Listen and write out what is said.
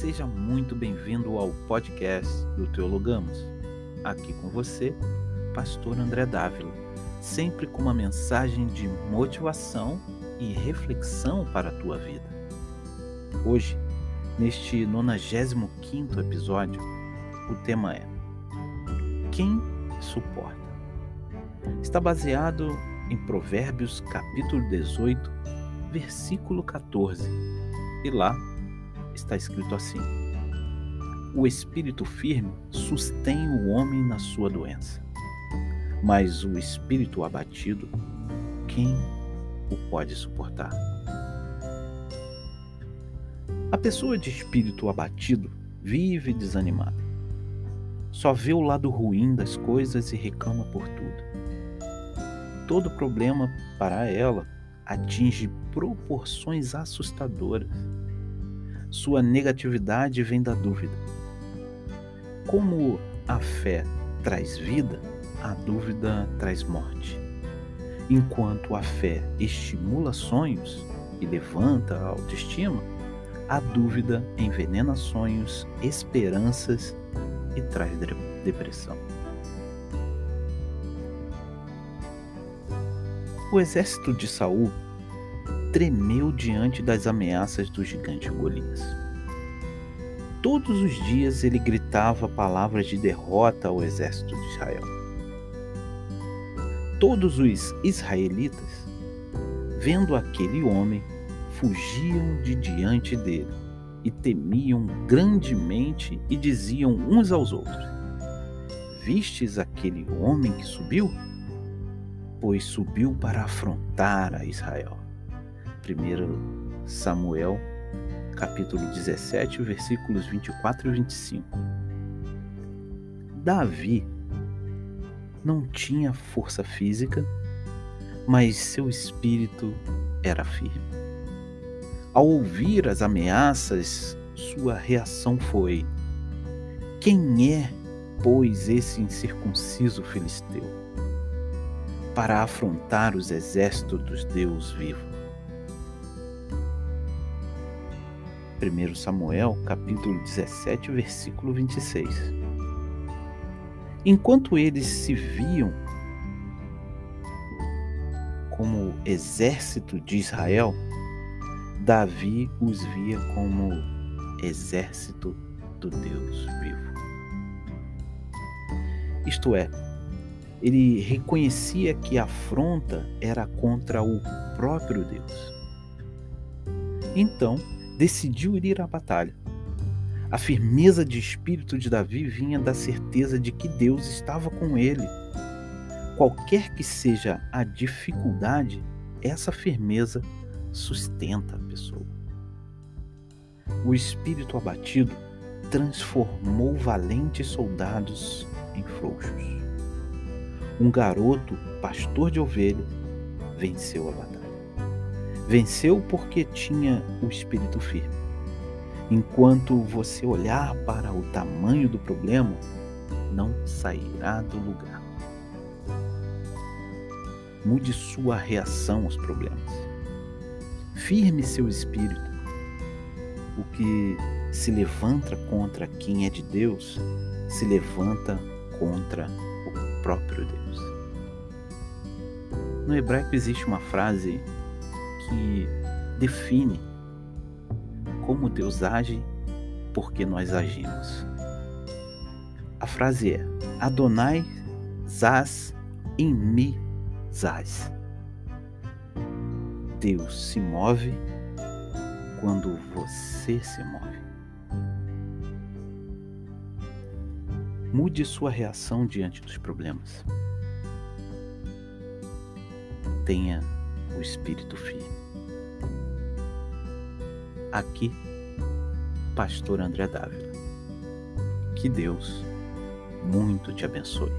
Seja muito bem-vindo ao podcast do Teologamos. Aqui com você, Pastor André Dávila, sempre com uma mensagem de motivação e reflexão para a tua vida. Hoje, neste 95 episódio, o tema é Quem suporta? Está baseado em Provérbios capítulo 18, versículo 14. E lá está escrito assim: O espírito firme sustém o homem na sua doença, mas o espírito abatido, quem o pode suportar? A pessoa de espírito abatido vive desanimada. Só vê o lado ruim das coisas e reclama por tudo. Todo problema para ela atinge proporções assustadoras sua negatividade vem da dúvida. Como a fé traz vida, a dúvida traz morte. Enquanto a fé estimula sonhos e levanta a autoestima, a dúvida envenena sonhos, esperanças e traz depressão. O exército de Saul tremeu diante das ameaças do gigante Golias. Todos os dias ele gritava palavras de derrota ao exército de Israel. Todos os israelitas, vendo aquele homem, fugiam de diante dele e temiam grandemente e diziam uns aos outros: Vistes aquele homem que subiu? Pois subiu para afrontar a Israel. 1 Samuel, capítulo 17, versículos 24 e 25. Davi não tinha força física, mas seu espírito era firme. Ao ouvir as ameaças, sua reação foi: Quem é, pois, esse incircunciso filisteu? Para afrontar os exércitos dos Deus vivos. 1 Samuel, capítulo 17, versículo 26. Enquanto eles se viam como exército de Israel, Davi os via como exército do Deus vivo. Isto é, ele reconhecia que a afronta era contra o próprio Deus. Então, decidiu ir à batalha. A firmeza de espírito de Davi vinha da certeza de que Deus estava com ele. Qualquer que seja a dificuldade, essa firmeza sustenta a pessoa. O espírito abatido transformou valentes soldados em frouxos. Um garoto, pastor de ovelhas, venceu a batalha. Venceu porque tinha o espírito firme. Enquanto você olhar para o tamanho do problema, não sairá do lugar. Mude sua reação aos problemas. Firme seu espírito. O que se levanta contra quem é de Deus se levanta contra o próprio Deus. No hebraico existe uma frase que define como Deus age porque nós agimos. A frase é: Adonai zaz em mi zaz. Deus se move quando você se move. Mude sua reação diante dos problemas. Tenha o espírito firme. Aqui, Pastor André Dávila. Que Deus muito te abençoe.